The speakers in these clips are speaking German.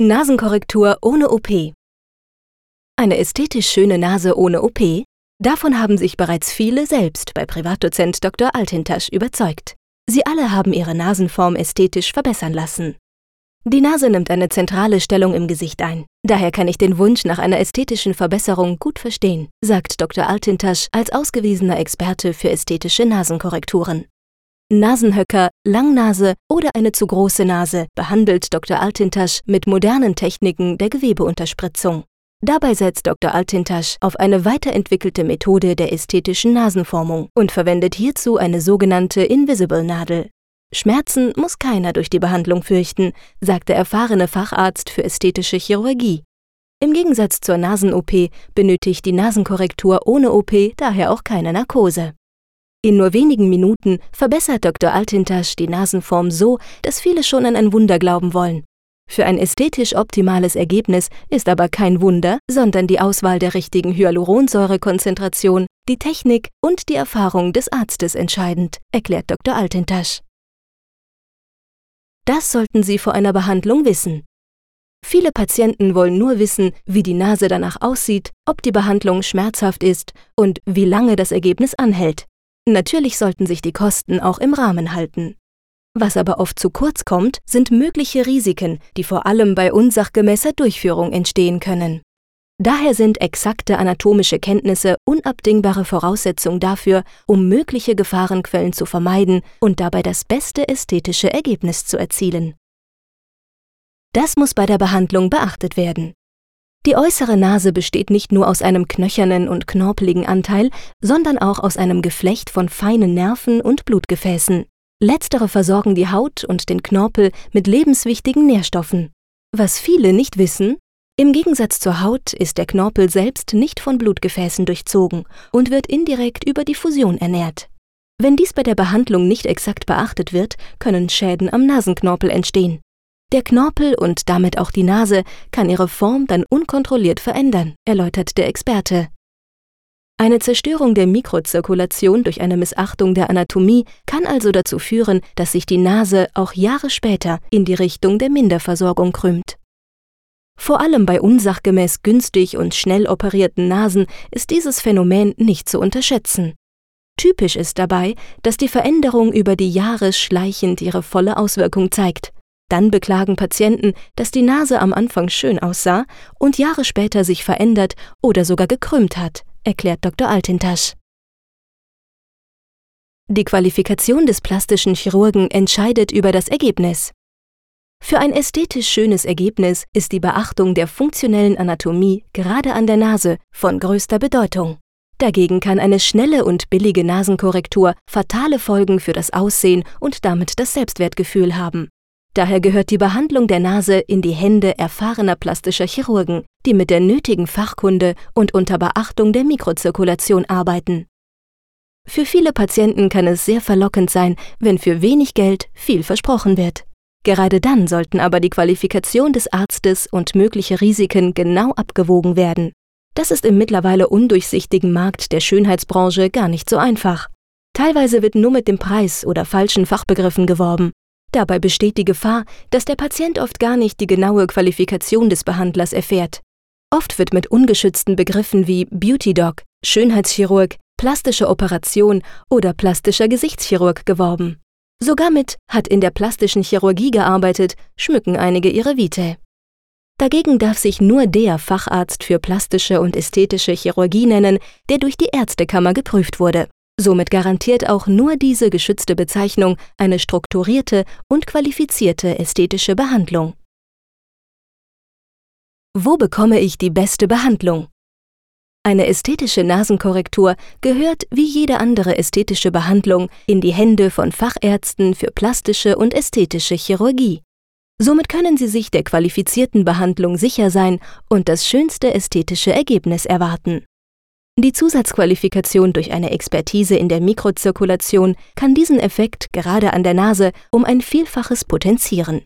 Nasenkorrektur ohne OP. Eine ästhetisch schöne Nase ohne OP? Davon haben sich bereits viele selbst bei Privatdozent Dr. Altintasch überzeugt. Sie alle haben ihre Nasenform ästhetisch verbessern lassen. Die Nase nimmt eine zentrale Stellung im Gesicht ein. Daher kann ich den Wunsch nach einer ästhetischen Verbesserung gut verstehen, sagt Dr. Altintasch als ausgewiesener Experte für ästhetische Nasenkorrekturen. Nasenhöcker, Langnase oder eine zu große Nase behandelt Dr. Altintasch mit modernen Techniken der Gewebeunterspritzung. Dabei setzt Dr. Altintasch auf eine weiterentwickelte Methode der ästhetischen Nasenformung und verwendet hierzu eine sogenannte Invisible-Nadel. Schmerzen muss keiner durch die Behandlung fürchten, sagt der erfahrene Facharzt für ästhetische Chirurgie. Im Gegensatz zur Nasen-OP benötigt die Nasenkorrektur ohne OP daher auch keine Narkose. In nur wenigen Minuten verbessert Dr. Altintasch die Nasenform so, dass viele schon an ein Wunder glauben wollen. Für ein ästhetisch optimales Ergebnis ist aber kein Wunder, sondern die Auswahl der richtigen Hyaluronsäurekonzentration, die Technik und die Erfahrung des Arztes entscheidend, erklärt Dr. Altintasch. Das sollten Sie vor einer Behandlung wissen. Viele Patienten wollen nur wissen, wie die Nase danach aussieht, ob die Behandlung schmerzhaft ist und wie lange das Ergebnis anhält. Natürlich sollten sich die Kosten auch im Rahmen halten. Was aber oft zu kurz kommt, sind mögliche Risiken, die vor allem bei unsachgemäßer Durchführung entstehen können. Daher sind exakte anatomische Kenntnisse unabdingbare Voraussetzung dafür, um mögliche Gefahrenquellen zu vermeiden und dabei das beste ästhetische Ergebnis zu erzielen. Das muss bei der Behandlung beachtet werden. Die äußere Nase besteht nicht nur aus einem knöchernen und knorpeligen Anteil, sondern auch aus einem Geflecht von feinen Nerven und Blutgefäßen. Letztere versorgen die Haut und den Knorpel mit lebenswichtigen Nährstoffen. Was viele nicht wissen, im Gegensatz zur Haut ist der Knorpel selbst nicht von Blutgefäßen durchzogen und wird indirekt über die Fusion ernährt. Wenn dies bei der Behandlung nicht exakt beachtet wird, können Schäden am Nasenknorpel entstehen. Der Knorpel und damit auch die Nase kann ihre Form dann unkontrolliert verändern, erläutert der Experte. Eine Zerstörung der Mikrozirkulation durch eine Missachtung der Anatomie kann also dazu führen, dass sich die Nase auch Jahre später in die Richtung der Minderversorgung krümmt. Vor allem bei unsachgemäß günstig und schnell operierten Nasen ist dieses Phänomen nicht zu unterschätzen. Typisch ist dabei, dass die Veränderung über die Jahre schleichend ihre volle Auswirkung zeigt. Dann beklagen Patienten, dass die Nase am Anfang schön aussah und Jahre später sich verändert oder sogar gekrümmt hat, erklärt Dr. Altintasch. Die Qualifikation des plastischen Chirurgen entscheidet über das Ergebnis. Für ein ästhetisch schönes Ergebnis ist die Beachtung der funktionellen Anatomie gerade an der Nase von größter Bedeutung. Dagegen kann eine schnelle und billige Nasenkorrektur fatale Folgen für das Aussehen und damit das Selbstwertgefühl haben. Daher gehört die Behandlung der Nase in die Hände erfahrener plastischer Chirurgen, die mit der nötigen Fachkunde und unter Beachtung der Mikrozirkulation arbeiten. Für viele Patienten kann es sehr verlockend sein, wenn für wenig Geld viel versprochen wird. Gerade dann sollten aber die Qualifikation des Arztes und mögliche Risiken genau abgewogen werden. Das ist im mittlerweile undurchsichtigen Markt der Schönheitsbranche gar nicht so einfach. Teilweise wird nur mit dem Preis oder falschen Fachbegriffen geworben. Dabei besteht die Gefahr, dass der Patient oft gar nicht die genaue Qualifikation des Behandlers erfährt. Oft wird mit ungeschützten Begriffen wie Beauty Doc, Schönheitschirurg, plastische Operation oder plastischer Gesichtschirurg geworben. Sogar mit hat in der plastischen Chirurgie gearbeitet, schmücken einige ihre Vitae. Dagegen darf sich nur der Facharzt für plastische und ästhetische Chirurgie nennen, der durch die Ärztekammer geprüft wurde. Somit garantiert auch nur diese geschützte Bezeichnung eine strukturierte und qualifizierte ästhetische Behandlung. Wo bekomme ich die beste Behandlung? Eine ästhetische Nasenkorrektur gehört wie jede andere ästhetische Behandlung in die Hände von Fachärzten für plastische und ästhetische Chirurgie. Somit können Sie sich der qualifizierten Behandlung sicher sein und das schönste ästhetische Ergebnis erwarten. Die Zusatzqualifikation durch eine Expertise in der Mikrozirkulation kann diesen Effekt gerade an der Nase um ein Vielfaches potenzieren.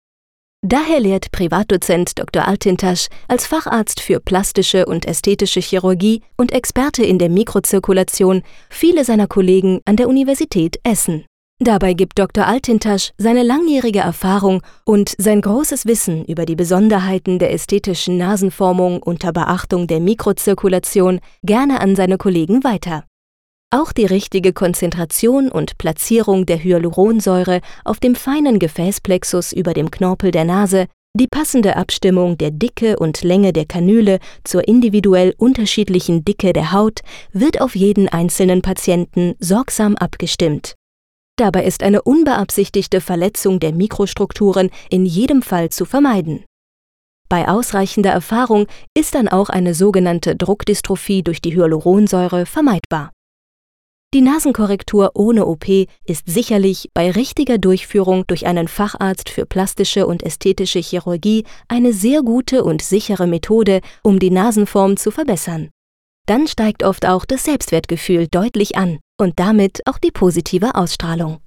Daher lehrt Privatdozent Dr. Altintasch als Facharzt für plastische und ästhetische Chirurgie und Experte in der Mikrozirkulation viele seiner Kollegen an der Universität Essen. Dabei gibt Dr. Altintasch seine langjährige Erfahrung und sein großes Wissen über die Besonderheiten der ästhetischen Nasenformung unter Beachtung der Mikrozirkulation gerne an seine Kollegen weiter. Auch die richtige Konzentration und Platzierung der Hyaluronsäure auf dem feinen Gefäßplexus über dem Knorpel der Nase, die passende Abstimmung der Dicke und Länge der Kanüle zur individuell unterschiedlichen Dicke der Haut wird auf jeden einzelnen Patienten sorgsam abgestimmt. Dabei ist eine unbeabsichtigte Verletzung der Mikrostrukturen in jedem Fall zu vermeiden. Bei ausreichender Erfahrung ist dann auch eine sogenannte Druckdystrophie durch die Hyaluronsäure vermeidbar. Die Nasenkorrektur ohne OP ist sicherlich bei richtiger Durchführung durch einen Facharzt für plastische und ästhetische Chirurgie eine sehr gute und sichere Methode, um die Nasenform zu verbessern. Dann steigt oft auch das Selbstwertgefühl deutlich an und damit auch die positive Ausstrahlung.